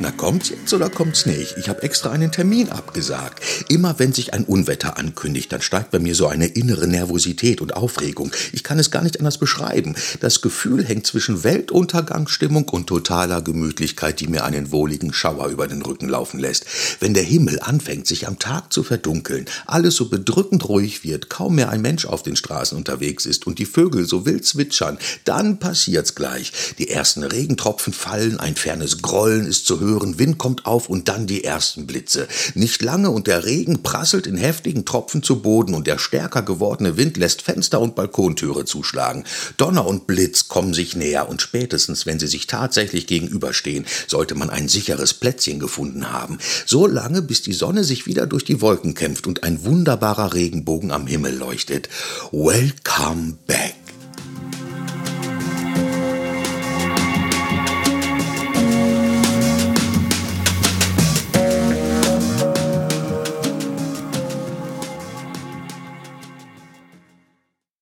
Na kommt's jetzt oder kommt's nicht? Ich habe extra einen Termin abgesagt. Immer wenn sich ein Unwetter ankündigt, dann steigt bei mir so eine innere Nervosität und Aufregung. Ich kann es gar nicht anders beschreiben. Das Gefühl hängt zwischen Weltuntergangsstimmung und totaler Gemütlichkeit, die mir einen wohligen Schauer über den Rücken laufen lässt. Wenn der Himmel anfängt, sich am Tag zu verdunkeln, alles so bedrückend ruhig wird, kaum mehr ein Mensch auf den Straßen unterwegs ist und die Vögel so wild zwitschern, dann passiert's gleich. Die ersten Regentropfen fallen, ein fernes Grollen ist zu hören, hören, Wind kommt auf und dann die ersten Blitze. Nicht lange und der Regen prasselt in heftigen Tropfen zu Boden und der stärker gewordene Wind lässt Fenster und Balkontüre zuschlagen. Donner und Blitz kommen sich näher und spätestens, wenn sie sich tatsächlich gegenüberstehen, sollte man ein sicheres Plätzchen gefunden haben. So lange, bis die Sonne sich wieder durch die Wolken kämpft und ein wunderbarer Regenbogen am Himmel leuchtet. Welcome back.